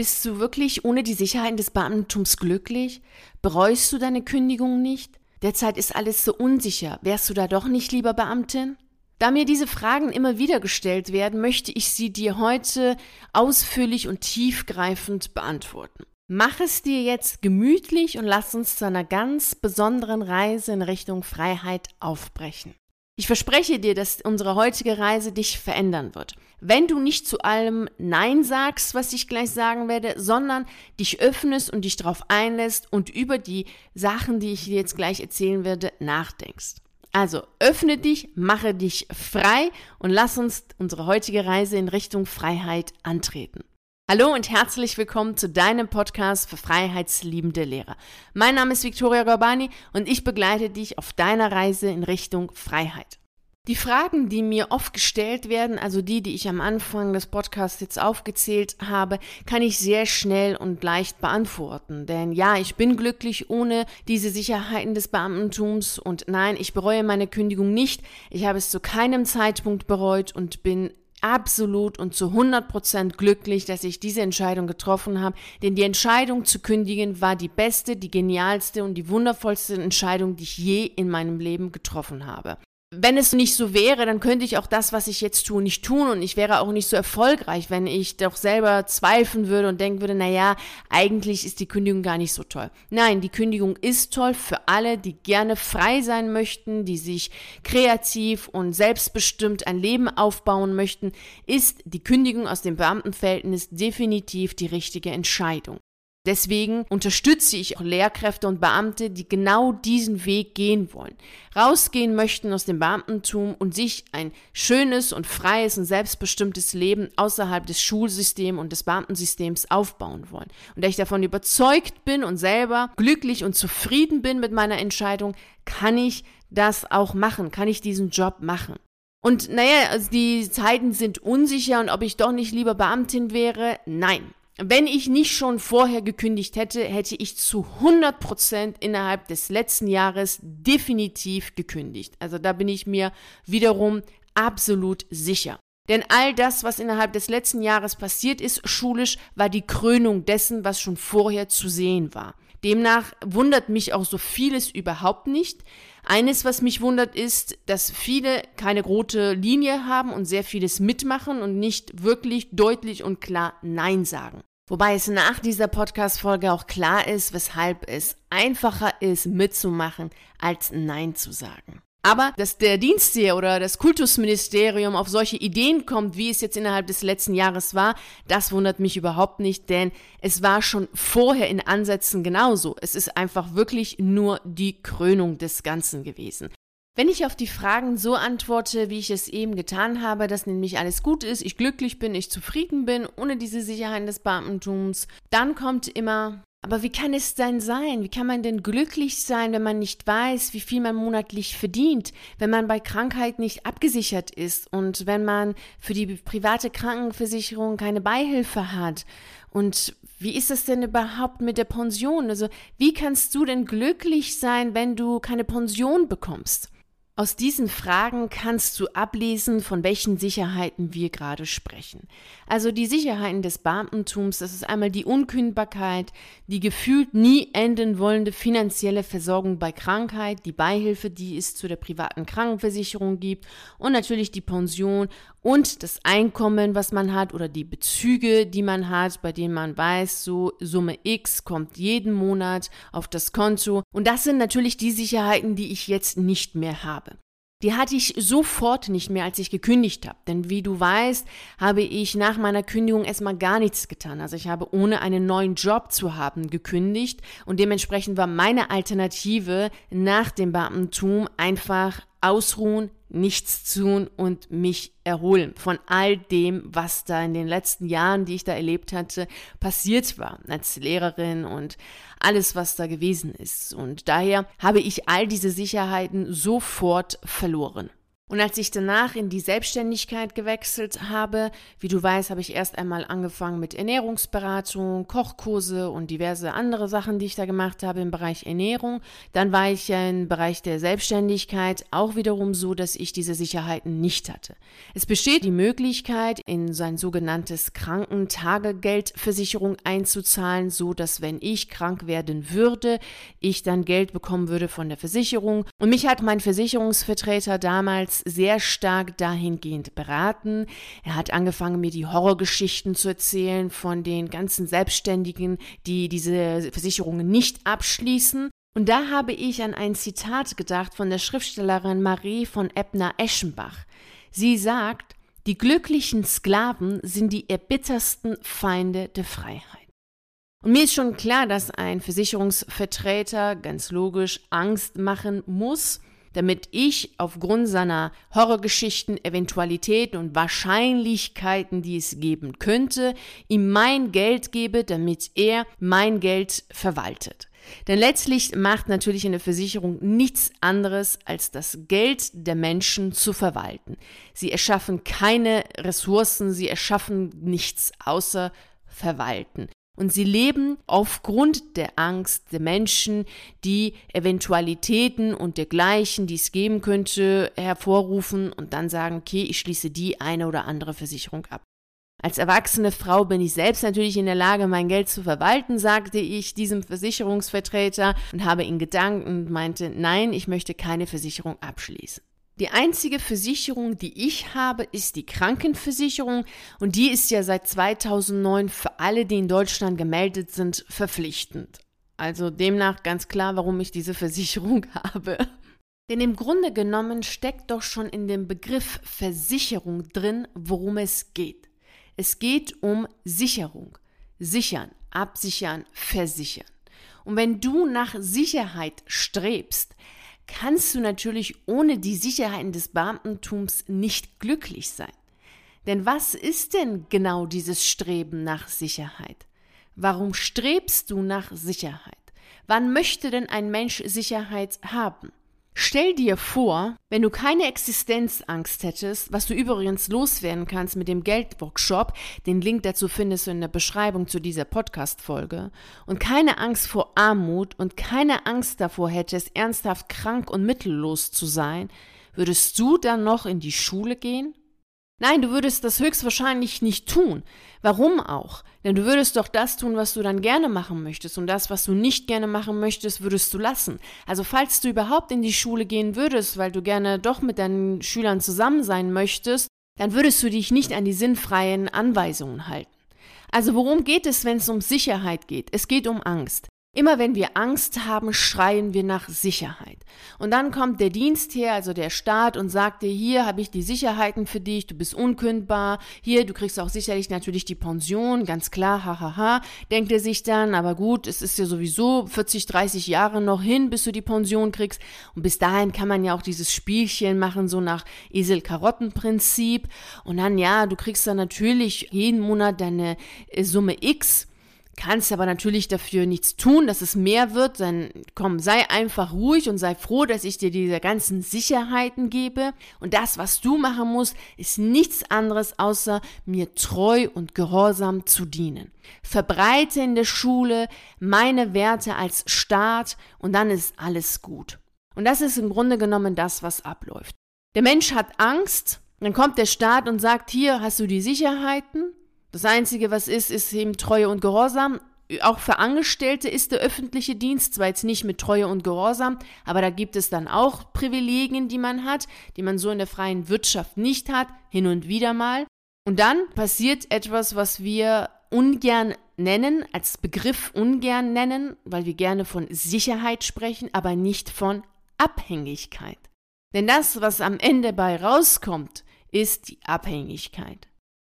Bist du wirklich ohne die Sicherheit des Beamtentums glücklich? Bereust du deine Kündigung nicht? Derzeit ist alles so unsicher. Wärst du da doch nicht lieber Beamtin? Da mir diese Fragen immer wieder gestellt werden, möchte ich sie dir heute ausführlich und tiefgreifend beantworten. Mach es dir jetzt gemütlich und lass uns zu einer ganz besonderen Reise in Richtung Freiheit aufbrechen. Ich verspreche dir, dass unsere heutige Reise dich verändern wird. Wenn du nicht zu allem Nein sagst, was ich gleich sagen werde, sondern dich öffnest und dich darauf einlässt und über die Sachen, die ich dir jetzt gleich erzählen werde, nachdenkst. Also öffne dich, mache dich frei und lass uns unsere heutige Reise in Richtung Freiheit antreten. Hallo und herzlich willkommen zu deinem Podcast für freiheitsliebende Lehrer. Mein Name ist Viktoria Gorbani und ich begleite dich auf deiner Reise in Richtung Freiheit. Die Fragen, die mir oft gestellt werden, also die, die ich am Anfang des Podcasts jetzt aufgezählt habe, kann ich sehr schnell und leicht beantworten. Denn ja, ich bin glücklich ohne diese Sicherheiten des Beamtentums und nein, ich bereue meine Kündigung nicht. Ich habe es zu keinem Zeitpunkt bereut und bin absolut und zu 100 Prozent glücklich, dass ich diese Entscheidung getroffen habe, denn die Entscheidung zu kündigen war die beste, die genialste und die wundervollste Entscheidung, die ich je in meinem Leben getroffen habe wenn es nicht so wäre, dann könnte ich auch das, was ich jetzt tue, nicht tun und ich wäre auch nicht so erfolgreich, wenn ich doch selber zweifeln würde und denken würde, na ja, eigentlich ist die Kündigung gar nicht so toll. Nein, die Kündigung ist toll für alle, die gerne frei sein möchten, die sich kreativ und selbstbestimmt ein Leben aufbauen möchten, ist die Kündigung aus dem Beamtenverhältnis definitiv die richtige Entscheidung. Deswegen unterstütze ich auch Lehrkräfte und Beamte, die genau diesen Weg gehen wollen. Rausgehen möchten aus dem Beamtentum und sich ein schönes und freies und selbstbestimmtes Leben außerhalb des Schulsystems und des Beamtensystems aufbauen wollen. Und da ich davon überzeugt bin und selber glücklich und zufrieden bin mit meiner Entscheidung, kann ich das auch machen, kann ich diesen Job machen. Und naja, also die Zeiten sind unsicher und ob ich doch nicht lieber Beamtin wäre, nein. Wenn ich nicht schon vorher gekündigt hätte, hätte ich zu 100 Prozent innerhalb des letzten Jahres definitiv gekündigt. Also da bin ich mir wiederum absolut sicher. Denn all das, was innerhalb des letzten Jahres passiert ist, schulisch, war die Krönung dessen, was schon vorher zu sehen war. Demnach wundert mich auch so vieles überhaupt nicht. Eines, was mich wundert, ist, dass viele keine rote Linie haben und sehr vieles mitmachen und nicht wirklich deutlich und klar Nein sagen. Wobei es nach dieser Podcast-Folge auch klar ist, weshalb es einfacher ist, mitzumachen, als Nein zu sagen. Aber dass der Dienstseher oder das Kultusministerium auf solche Ideen kommt, wie es jetzt innerhalb des letzten Jahres war, das wundert mich überhaupt nicht, denn es war schon vorher in Ansätzen genauso. Es ist einfach wirklich nur die Krönung des Ganzen gewesen. Wenn ich auf die Fragen so antworte, wie ich es eben getan habe, dass nämlich alles gut ist, ich glücklich bin, ich zufrieden bin, ohne diese Sicherheit des Beamtentums, dann kommt immer, aber wie kann es denn sein? Wie kann man denn glücklich sein, wenn man nicht weiß, wie viel man monatlich verdient, wenn man bei Krankheit nicht abgesichert ist und wenn man für die private Krankenversicherung keine Beihilfe hat? Und wie ist es denn überhaupt mit der Pension? Also, wie kannst du denn glücklich sein, wenn du keine Pension bekommst? Aus diesen Fragen kannst du ablesen, von welchen Sicherheiten wir gerade sprechen. Also die Sicherheiten des Beamtentums, das ist einmal die Unkündbarkeit, die gefühlt nie enden wollende finanzielle Versorgung bei Krankheit, die Beihilfe, die es zu der privaten Krankenversicherung gibt und natürlich die Pension und das Einkommen, was man hat oder die Bezüge, die man hat, bei denen man weiß, so Summe X kommt jeden Monat auf das Konto. Und das sind natürlich die Sicherheiten, die ich jetzt nicht mehr habe. Die hatte ich sofort nicht mehr, als ich gekündigt habe. Denn wie du weißt, habe ich nach meiner Kündigung erstmal gar nichts getan. Also ich habe ohne einen neuen Job zu haben gekündigt und dementsprechend war meine Alternative nach dem Beamtentum einfach ausruhen, nichts tun und mich erholen von all dem, was da in den letzten Jahren, die ich da erlebt hatte, passiert war als Lehrerin und alles, was da gewesen ist. Und daher habe ich all diese Sicherheiten sofort verloren. Und als ich danach in die Selbstständigkeit gewechselt habe, wie du weißt, habe ich erst einmal angefangen mit Ernährungsberatung, Kochkurse und diverse andere Sachen, die ich da gemacht habe im Bereich Ernährung. Dann war ich ja im Bereich der Selbstständigkeit auch wiederum so, dass ich diese Sicherheiten nicht hatte. Es besteht die Möglichkeit, in sein sogenanntes Krankentagegeldversicherung einzuzahlen, so dass wenn ich krank werden würde, ich dann Geld bekommen würde von der Versicherung. Und mich hat mein Versicherungsvertreter damals sehr stark dahingehend beraten. Er hat angefangen, mir die Horrorgeschichten zu erzählen von den ganzen Selbstständigen, die diese Versicherungen nicht abschließen. Und da habe ich an ein Zitat gedacht von der Schriftstellerin Marie von Ebner-Eschenbach. Sie sagt, die glücklichen Sklaven sind die erbittersten Feinde der Freiheit. Und mir ist schon klar, dass ein Versicherungsvertreter ganz logisch Angst machen muss, damit ich aufgrund seiner Horrorgeschichten, Eventualitäten und Wahrscheinlichkeiten, die es geben könnte, ihm mein Geld gebe, damit er mein Geld verwaltet. Denn letztlich macht natürlich eine Versicherung nichts anderes, als das Geld der Menschen zu verwalten. Sie erschaffen keine Ressourcen, sie erschaffen nichts außer verwalten. Und sie leben aufgrund der Angst der Menschen, die Eventualitäten und dergleichen, die es geben könnte, hervorrufen und dann sagen, okay, ich schließe die eine oder andere Versicherung ab. Als erwachsene Frau bin ich selbst natürlich in der Lage, mein Geld zu verwalten, sagte ich diesem Versicherungsvertreter und habe ihn gedankt und meinte, nein, ich möchte keine Versicherung abschließen. Die einzige Versicherung, die ich habe, ist die Krankenversicherung und die ist ja seit 2009 für alle, die in Deutschland gemeldet sind, verpflichtend. Also demnach ganz klar, warum ich diese Versicherung habe. Denn im Grunde genommen steckt doch schon in dem Begriff Versicherung drin, worum es geht. Es geht um Sicherung. Sichern, absichern, versichern. Und wenn du nach Sicherheit strebst, kannst du natürlich ohne die Sicherheiten des Beamtentums nicht glücklich sein. Denn was ist denn genau dieses Streben nach Sicherheit? Warum strebst du nach Sicherheit? Wann möchte denn ein Mensch Sicherheit haben? Stell dir vor, wenn du keine Existenzangst hättest, was du übrigens loswerden kannst mit dem Geldworkshop, den Link dazu findest du in der Beschreibung zu dieser Podcast-Folge, und keine Angst vor Armut und keine Angst davor hättest, ernsthaft krank und mittellos zu sein, würdest du dann noch in die Schule gehen? Nein, du würdest das höchstwahrscheinlich nicht tun. Warum auch? Denn du würdest doch das tun, was du dann gerne machen möchtest. Und das, was du nicht gerne machen möchtest, würdest du lassen. Also falls du überhaupt in die Schule gehen würdest, weil du gerne doch mit deinen Schülern zusammen sein möchtest, dann würdest du dich nicht an die sinnfreien Anweisungen halten. Also worum geht es, wenn es um Sicherheit geht? Es geht um Angst. Immer wenn wir Angst haben, schreien wir nach Sicherheit. Und dann kommt der Dienstherr, also der Staat, und sagt dir, hier habe ich die Sicherheiten für dich, du bist unkündbar, hier, du kriegst auch sicherlich natürlich die Pension, ganz klar, hahaha, ha, ha. denkt er sich dann, aber gut, es ist ja sowieso 40, 30 Jahre noch hin, bis du die Pension kriegst. Und bis dahin kann man ja auch dieses Spielchen machen, so nach Esel-Karotten-Prinzip. Und dann, ja, du kriegst dann natürlich jeden Monat deine äh, Summe X kannst aber natürlich dafür nichts tun, dass es mehr wird, dann komm, sei einfach ruhig und sei froh, dass ich dir diese ganzen Sicherheiten gebe. Und das, was du machen musst, ist nichts anderes, außer mir treu und gehorsam zu dienen. Verbreite in der Schule meine Werte als Staat und dann ist alles gut. Und das ist im Grunde genommen das, was abläuft. Der Mensch hat Angst, dann kommt der Staat und sagt, hier hast du die Sicherheiten, das Einzige, was ist, ist eben Treue und Gehorsam. Auch für Angestellte ist der öffentliche Dienst zwar jetzt nicht mit Treue und Gehorsam, aber da gibt es dann auch Privilegien, die man hat, die man so in der freien Wirtschaft nicht hat, hin und wieder mal. Und dann passiert etwas, was wir ungern nennen, als Begriff ungern nennen, weil wir gerne von Sicherheit sprechen, aber nicht von Abhängigkeit. Denn das, was am Ende bei rauskommt, ist die Abhängigkeit.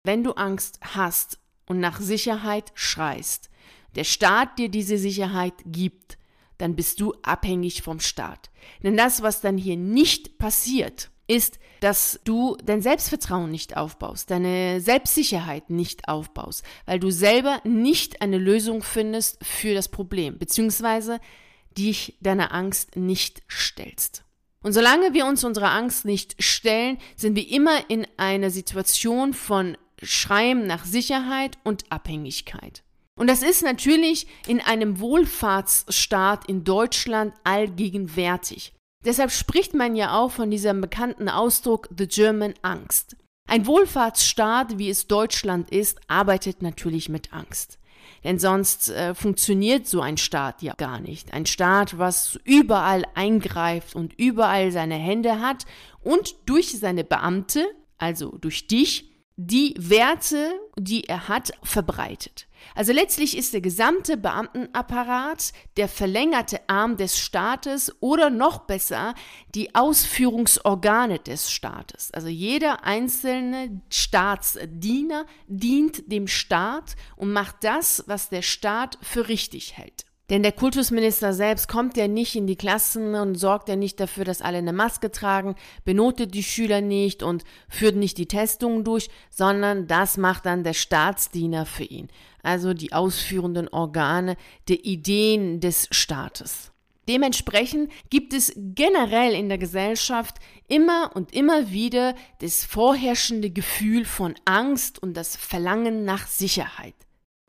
Wenn du Angst hast und nach Sicherheit schreist, der Staat dir diese Sicherheit gibt, dann bist du abhängig vom Staat. Denn das, was dann hier nicht passiert, ist, dass du dein Selbstvertrauen nicht aufbaust, deine Selbstsicherheit nicht aufbaust, weil du selber nicht eine Lösung findest für das Problem, beziehungsweise dich deiner Angst nicht stellst. Und solange wir uns unserer Angst nicht stellen, sind wir immer in einer Situation von Schreien nach Sicherheit und Abhängigkeit. Und das ist natürlich in einem Wohlfahrtsstaat in Deutschland allgegenwärtig. Deshalb spricht man ja auch von diesem bekannten Ausdruck The German Angst. Ein Wohlfahrtsstaat, wie es Deutschland ist, arbeitet natürlich mit Angst. Denn sonst äh, funktioniert so ein Staat ja gar nicht. Ein Staat, was überall eingreift und überall seine Hände hat und durch seine Beamte, also durch dich, die Werte, die er hat, verbreitet. Also letztlich ist der gesamte Beamtenapparat der verlängerte Arm des Staates oder noch besser die Ausführungsorgane des Staates. Also jeder einzelne Staatsdiener dient dem Staat und macht das, was der Staat für richtig hält. Denn der Kultusminister selbst kommt ja nicht in die Klassen und sorgt ja nicht dafür, dass alle eine Maske tragen, benotet die Schüler nicht und führt nicht die Testungen durch, sondern das macht dann der Staatsdiener für ihn, also die ausführenden Organe der Ideen des Staates. Dementsprechend gibt es generell in der Gesellschaft immer und immer wieder das vorherrschende Gefühl von Angst und das Verlangen nach Sicherheit.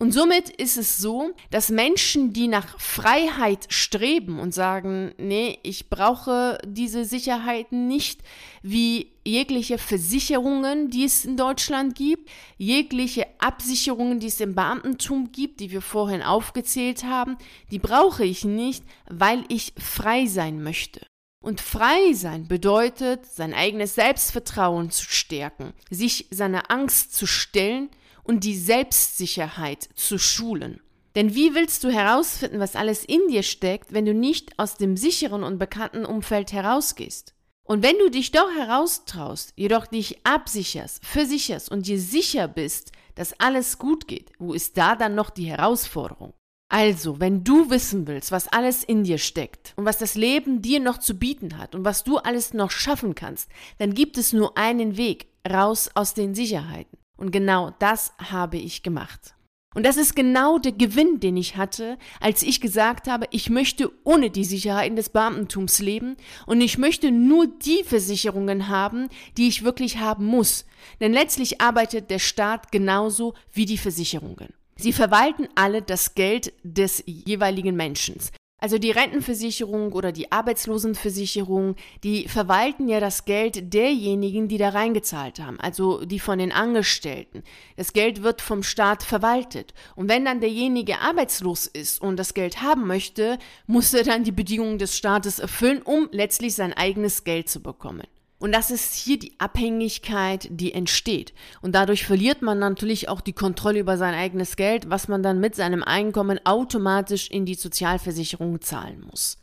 Und somit ist es so, dass Menschen, die nach Freiheit streben und sagen, nee, ich brauche diese Sicherheiten nicht, wie jegliche Versicherungen, die es in Deutschland gibt, jegliche Absicherungen, die es im Beamtentum gibt, die wir vorhin aufgezählt haben, die brauche ich nicht, weil ich frei sein möchte. Und frei sein bedeutet, sein eigenes Selbstvertrauen zu stärken, sich seiner Angst zu stellen und die Selbstsicherheit zu schulen. Denn wie willst du herausfinden, was alles in dir steckt, wenn du nicht aus dem sicheren und bekannten Umfeld herausgehst? Und wenn du dich doch heraustraust, jedoch dich absicherst, versicherst und dir sicher bist, dass alles gut geht, wo ist da dann noch die Herausforderung? Also, wenn du wissen willst, was alles in dir steckt und was das Leben dir noch zu bieten hat und was du alles noch schaffen kannst, dann gibt es nur einen Weg raus aus den Sicherheiten. Und genau das habe ich gemacht. Und das ist genau der Gewinn, den ich hatte, als ich gesagt habe, ich möchte ohne die Sicherheiten des Beamtentums leben und ich möchte nur die Versicherungen haben, die ich wirklich haben muss. Denn letztlich arbeitet der Staat genauso wie die Versicherungen. Sie verwalten alle das Geld des jeweiligen Menschen. Also die Rentenversicherung oder die Arbeitslosenversicherung, die verwalten ja das Geld derjenigen, die da reingezahlt haben, also die von den Angestellten. Das Geld wird vom Staat verwaltet. Und wenn dann derjenige arbeitslos ist und das Geld haben möchte, muss er dann die Bedingungen des Staates erfüllen, um letztlich sein eigenes Geld zu bekommen. Und das ist hier die Abhängigkeit, die entsteht. Und dadurch verliert man natürlich auch die Kontrolle über sein eigenes Geld, was man dann mit seinem Einkommen automatisch in die Sozialversicherung zahlen muss.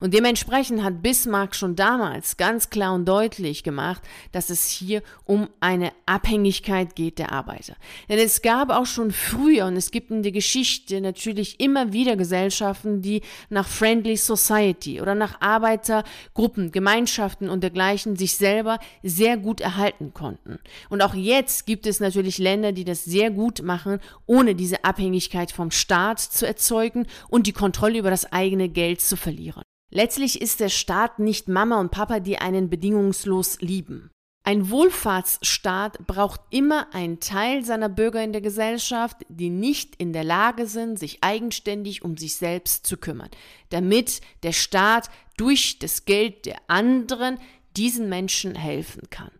Und dementsprechend hat Bismarck schon damals ganz klar und deutlich gemacht, dass es hier um eine Abhängigkeit geht der Arbeiter. Denn es gab auch schon früher und es gibt in der Geschichte natürlich immer wieder Gesellschaften, die nach Friendly Society oder nach Arbeitergruppen, Gemeinschaften und dergleichen sich selber sehr gut erhalten konnten. Und auch jetzt gibt es natürlich Länder, die das sehr gut machen, ohne diese Abhängigkeit vom Staat zu erzeugen und die Kontrolle über das eigene Geld zu verlieren. Letztlich ist der Staat nicht Mama und Papa, die einen bedingungslos lieben. Ein Wohlfahrtsstaat braucht immer einen Teil seiner Bürger in der Gesellschaft, die nicht in der Lage sind, sich eigenständig um sich selbst zu kümmern, damit der Staat durch das Geld der anderen diesen Menschen helfen kann.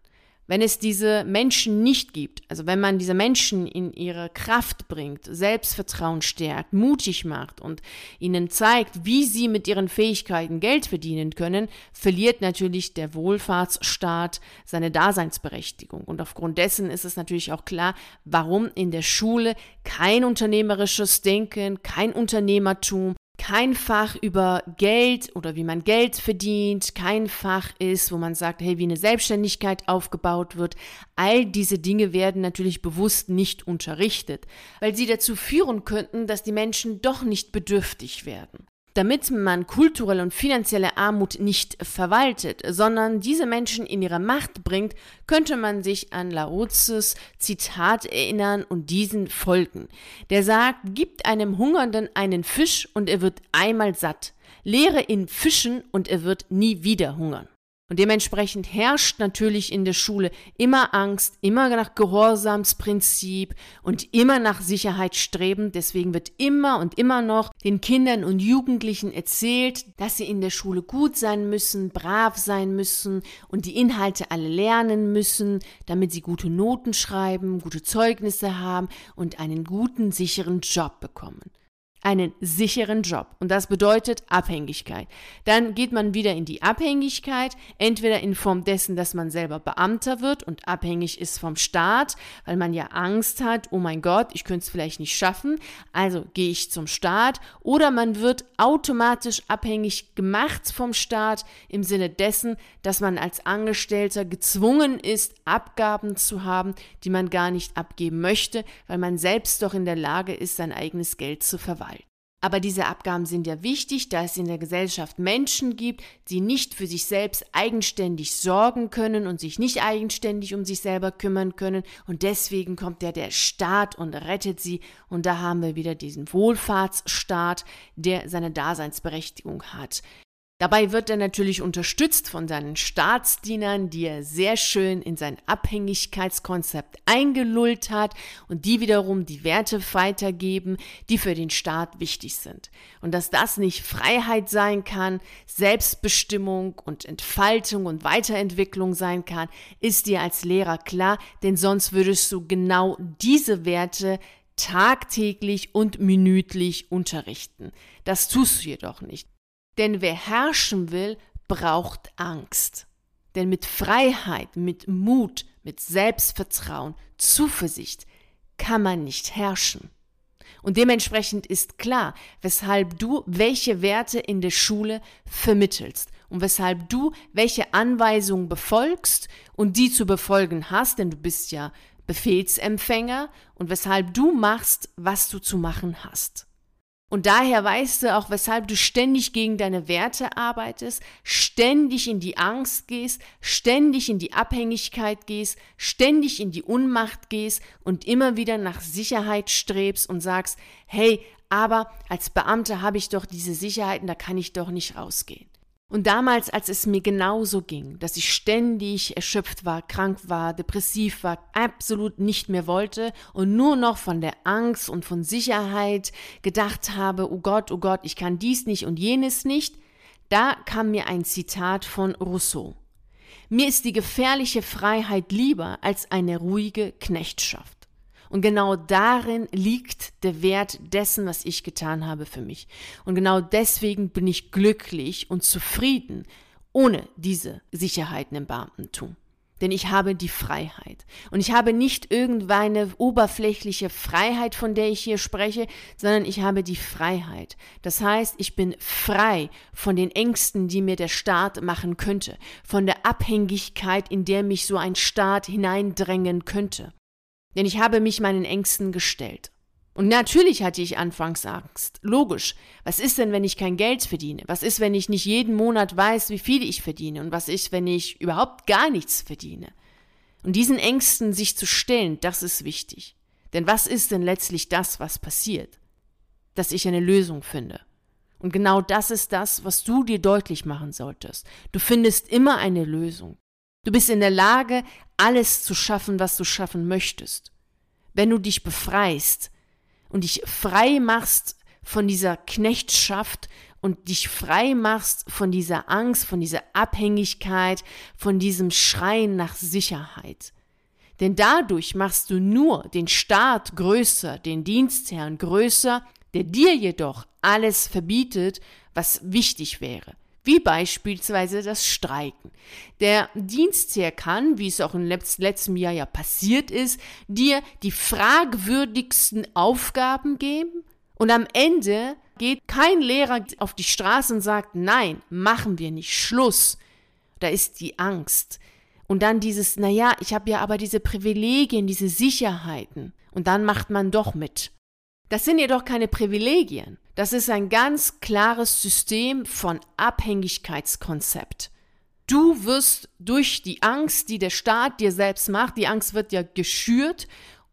Wenn es diese Menschen nicht gibt, also wenn man diese Menschen in ihre Kraft bringt, Selbstvertrauen stärkt, mutig macht und ihnen zeigt, wie sie mit ihren Fähigkeiten Geld verdienen können, verliert natürlich der Wohlfahrtsstaat seine Daseinsberechtigung. Und aufgrund dessen ist es natürlich auch klar, warum in der Schule kein unternehmerisches Denken, kein Unternehmertum, kein Fach über Geld oder wie man Geld verdient, kein Fach ist, wo man sagt, hey, wie eine Selbstständigkeit aufgebaut wird. All diese Dinge werden natürlich bewusst nicht unterrichtet, weil sie dazu führen könnten, dass die Menschen doch nicht bedürftig werden damit man kulturelle und finanzielle Armut nicht verwaltet, sondern diese Menschen in ihre Macht bringt, könnte man sich an Laozes Zitat erinnern und diesen folgen. Der sagt, gibt einem Hungernden einen Fisch und er wird einmal satt, lehre ihn fischen und er wird nie wieder hungern. Und dementsprechend herrscht natürlich in der Schule immer Angst, immer nach Gehorsamsprinzip und immer nach Sicherheit streben. Deswegen wird immer und immer noch den Kindern und Jugendlichen erzählt, dass sie in der Schule gut sein müssen, brav sein müssen und die Inhalte alle lernen müssen, damit sie gute Noten schreiben, gute Zeugnisse haben und einen guten, sicheren Job bekommen einen sicheren Job. Und das bedeutet Abhängigkeit. Dann geht man wieder in die Abhängigkeit, entweder in Form dessen, dass man selber Beamter wird und abhängig ist vom Staat, weil man ja Angst hat, oh mein Gott, ich könnte es vielleicht nicht schaffen, also gehe ich zum Staat. Oder man wird automatisch abhängig gemacht vom Staat im Sinne dessen, dass man als Angestellter gezwungen ist, Abgaben zu haben, die man gar nicht abgeben möchte, weil man selbst doch in der Lage ist, sein eigenes Geld zu verwalten. Aber diese Abgaben sind ja wichtig, da es in der Gesellschaft Menschen gibt, die nicht für sich selbst eigenständig sorgen können und sich nicht eigenständig um sich selber kümmern können. Und deswegen kommt ja der Staat und rettet sie. Und da haben wir wieder diesen Wohlfahrtsstaat, der seine Daseinsberechtigung hat. Dabei wird er natürlich unterstützt von seinen Staatsdienern, die er sehr schön in sein Abhängigkeitskonzept eingelullt hat und die wiederum die Werte weitergeben, die für den Staat wichtig sind. Und dass das nicht Freiheit sein kann, Selbstbestimmung und Entfaltung und Weiterentwicklung sein kann, ist dir als Lehrer klar, denn sonst würdest du genau diese Werte tagtäglich und minütlich unterrichten. Das tust du jedoch nicht. Denn wer herrschen will, braucht Angst. Denn mit Freiheit, mit Mut, mit Selbstvertrauen, Zuversicht kann man nicht herrschen. Und dementsprechend ist klar, weshalb du welche Werte in der Schule vermittelst und weshalb du welche Anweisungen befolgst und die zu befolgen hast, denn du bist ja Befehlsempfänger und weshalb du machst, was du zu machen hast. Und daher weißt du auch, weshalb du ständig gegen deine Werte arbeitest, ständig in die Angst gehst, ständig in die Abhängigkeit gehst, ständig in die Unmacht gehst und immer wieder nach Sicherheit strebst und sagst, hey, aber als Beamter habe ich doch diese Sicherheiten, da kann ich doch nicht rausgehen. Und damals, als es mir genauso ging, dass ich ständig erschöpft war, krank war, depressiv war, absolut nicht mehr wollte und nur noch von der Angst und von Sicherheit gedacht habe, oh Gott, oh Gott, ich kann dies nicht und jenes nicht, da kam mir ein Zitat von Rousseau. Mir ist die gefährliche Freiheit lieber als eine ruhige Knechtschaft. Und genau darin liegt der Wert dessen, was ich getan habe für mich. Und genau deswegen bin ich glücklich und zufrieden ohne diese Sicherheiten im Beamtentum. Denn ich habe die Freiheit. Und ich habe nicht irgendeine oberflächliche Freiheit, von der ich hier spreche, sondern ich habe die Freiheit. Das heißt, ich bin frei von den Ängsten, die mir der Staat machen könnte, von der Abhängigkeit, in der mich so ein Staat hineindrängen könnte. Denn ich habe mich meinen Ängsten gestellt. Und natürlich hatte ich anfangs Angst. Logisch. Was ist denn, wenn ich kein Geld verdiene? Was ist, wenn ich nicht jeden Monat weiß, wie viel ich verdiene? Und was ist, wenn ich überhaupt gar nichts verdiene? Und diesen Ängsten sich zu stellen, das ist wichtig. Denn was ist denn letztlich das, was passiert? Dass ich eine Lösung finde. Und genau das ist das, was du dir deutlich machen solltest. Du findest immer eine Lösung. Du bist in der Lage, alles zu schaffen, was du schaffen möchtest. Wenn du dich befreist und dich frei machst von dieser Knechtschaft und dich frei machst von dieser Angst, von dieser Abhängigkeit, von diesem Schreien nach Sicherheit. Denn dadurch machst du nur den Staat größer, den Dienstherrn größer, der dir jedoch alles verbietet, was wichtig wäre wie beispielsweise das Streiken. Der Dienstherr kann, wie es auch im letzten Jahr ja passiert ist, dir die fragwürdigsten Aufgaben geben und am Ende geht kein Lehrer auf die Straße und sagt, nein, machen wir nicht, Schluss. Da ist die Angst. Und dann dieses, naja, ich habe ja aber diese Privilegien, diese Sicherheiten. Und dann macht man doch mit. Das sind jedoch keine Privilegien. Das ist ein ganz klares System von Abhängigkeitskonzept. Du wirst durch die Angst, die der Staat dir selbst macht, die Angst wird ja geschürt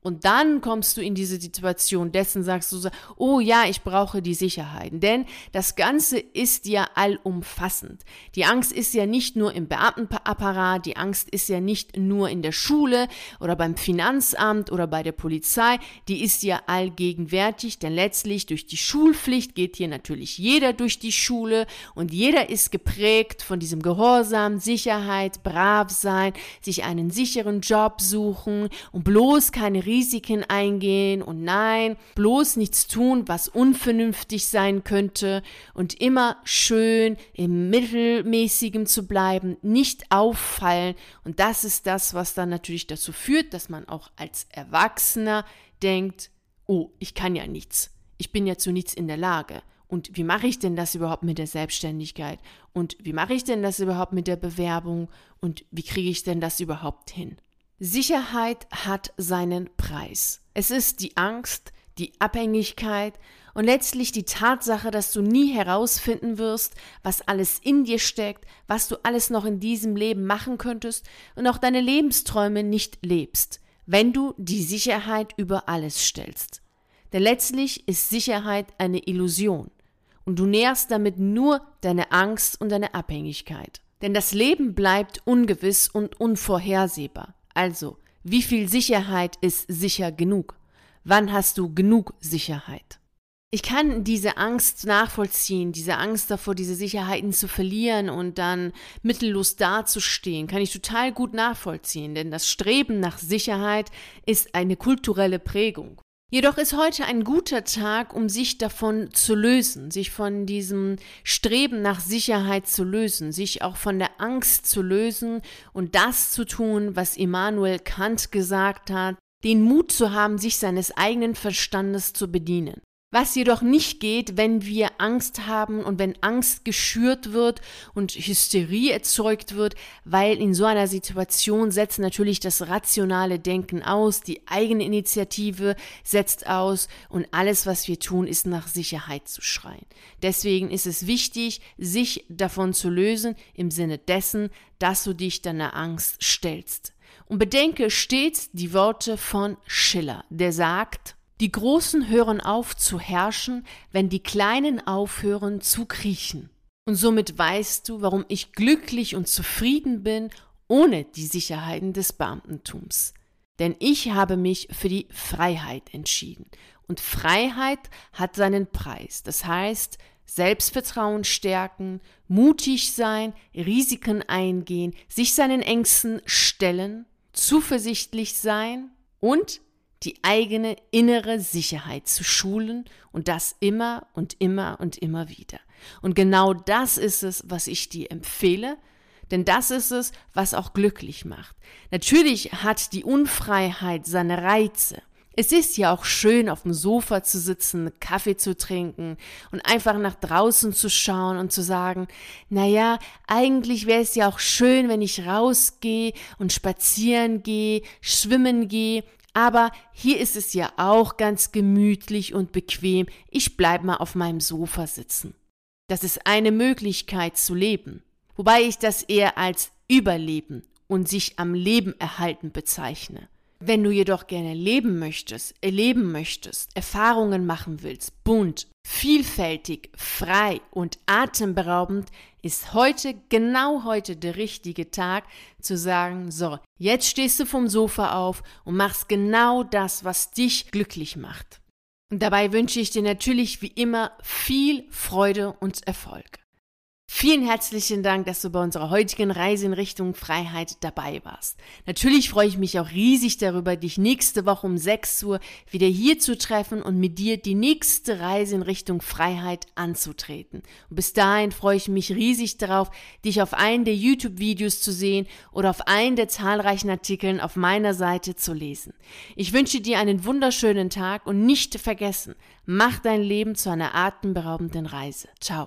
Und dann kommst du in diese Situation, dessen sagst du oh ja, ich brauche die Sicherheiten. Denn das Ganze ist ja allumfassend. Die Angst ist ja nicht nur im Beamtenapparat, die Angst ist ja nicht nur in der Schule oder beim Finanzamt oder bei der Polizei, die ist ja allgegenwärtig, denn letztlich durch die Schulpflicht geht hier natürlich jeder durch die Schule und jeder ist geprägt von diesem Gehorsam, Sicherheit, brav sein, sich einen sicheren Job suchen und bloß keine Risiken Risiken eingehen und nein, bloß nichts tun, was unvernünftig sein könnte und immer schön im Mittelmäßigen zu bleiben, nicht auffallen. Und das ist das, was dann natürlich dazu führt, dass man auch als Erwachsener denkt, oh, ich kann ja nichts. Ich bin ja zu nichts in der Lage. Und wie mache ich denn das überhaupt mit der Selbstständigkeit? Und wie mache ich denn das überhaupt mit der Bewerbung? Und wie kriege ich denn das überhaupt hin? Sicherheit hat seinen Preis. Es ist die Angst, die Abhängigkeit und letztlich die Tatsache, dass du nie herausfinden wirst, was alles in dir steckt, was du alles noch in diesem Leben machen könntest und auch deine Lebensträume nicht lebst, wenn du die Sicherheit über alles stellst. Denn letztlich ist Sicherheit eine Illusion und du nährst damit nur deine Angst und deine Abhängigkeit. Denn das Leben bleibt ungewiss und unvorhersehbar. Also, wie viel Sicherheit ist sicher genug? Wann hast du genug Sicherheit? Ich kann diese Angst nachvollziehen, diese Angst davor, diese Sicherheiten zu verlieren und dann mittellos dazustehen, kann ich total gut nachvollziehen, denn das Streben nach Sicherheit ist eine kulturelle Prägung. Jedoch ist heute ein guter Tag, um sich davon zu lösen, sich von diesem Streben nach Sicherheit zu lösen, sich auch von der Angst zu lösen und das zu tun, was Immanuel Kant gesagt hat, den Mut zu haben, sich seines eigenen Verstandes zu bedienen. Was jedoch nicht geht, wenn wir Angst haben und wenn Angst geschürt wird und Hysterie erzeugt wird, weil in so einer Situation setzt natürlich das rationale Denken aus, die eigene Initiative setzt aus und alles, was wir tun, ist nach Sicherheit zu schreien. Deswegen ist es wichtig, sich davon zu lösen im Sinne dessen, dass du dich deiner Angst stellst. Und bedenke stets die Worte von Schiller, der sagt, die Großen hören auf zu herrschen, wenn die Kleinen aufhören zu kriechen. Und somit weißt du, warum ich glücklich und zufrieden bin ohne die Sicherheiten des Beamtentums. Denn ich habe mich für die Freiheit entschieden. Und Freiheit hat seinen Preis. Das heißt, Selbstvertrauen stärken, mutig sein, Risiken eingehen, sich seinen Ängsten stellen, zuversichtlich sein und die eigene innere Sicherheit zu schulen und das immer und immer und immer wieder. Und genau das ist es, was ich dir empfehle, denn das ist es, was auch glücklich macht. Natürlich hat die Unfreiheit seine Reize. Es ist ja auch schön, auf dem Sofa zu sitzen, Kaffee zu trinken und einfach nach draußen zu schauen und zu sagen, na ja, eigentlich wäre es ja auch schön, wenn ich rausgehe und spazieren gehe, schwimmen gehe aber hier ist es ja auch ganz gemütlich und bequem. Ich bleib mal auf meinem Sofa sitzen. Das ist eine Möglichkeit zu leben. Wobei ich das eher als Überleben und sich am Leben erhalten bezeichne. Wenn du jedoch gerne leben möchtest, erleben möchtest, Erfahrungen machen willst, bunt, vielfältig, frei und atemberaubend, ist heute, genau heute der richtige Tag zu sagen, so, jetzt stehst du vom Sofa auf und machst genau das, was dich glücklich macht. Und dabei wünsche ich dir natürlich wie immer viel Freude und Erfolg. Vielen herzlichen Dank, dass du bei unserer heutigen Reise in Richtung Freiheit dabei warst. Natürlich freue ich mich auch riesig darüber, dich nächste Woche um 6 Uhr wieder hier zu treffen und mit dir die nächste Reise in Richtung Freiheit anzutreten. Und bis dahin freue ich mich riesig darauf, dich auf einen der YouTube-Videos zu sehen oder auf einen der zahlreichen Artikeln auf meiner Seite zu lesen. Ich wünsche dir einen wunderschönen Tag und nicht vergessen, mach dein Leben zu einer atemberaubenden Reise. Ciao.